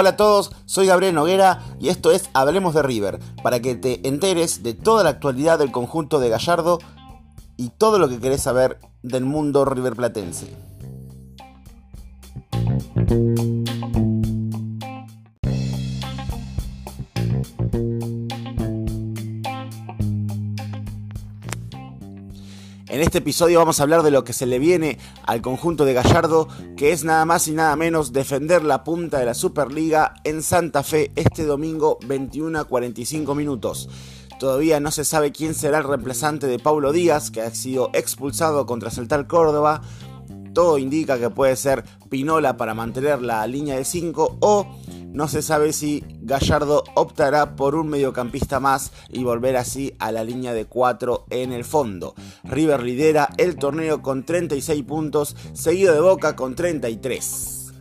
Hola a todos, soy Gabriel Noguera y esto es Hablemos de River, para que te enteres de toda la actualidad del conjunto de Gallardo y todo lo que querés saber del mundo riverplatense. En este episodio vamos a hablar de lo que se le viene al conjunto de Gallardo, que es nada más y nada menos defender la punta de la Superliga en Santa Fe este domingo 21 a 45 minutos. Todavía no se sabe quién será el reemplazante de Paulo Díaz, que ha sido expulsado contra Celtal Córdoba. Todo indica que puede ser Pinola para mantener la línea de 5 o no se sabe si Gallardo optará por un mediocampista más y volver así a la línea de 4 en el fondo. River lidera el torneo con 36 puntos, seguido de Boca con 33.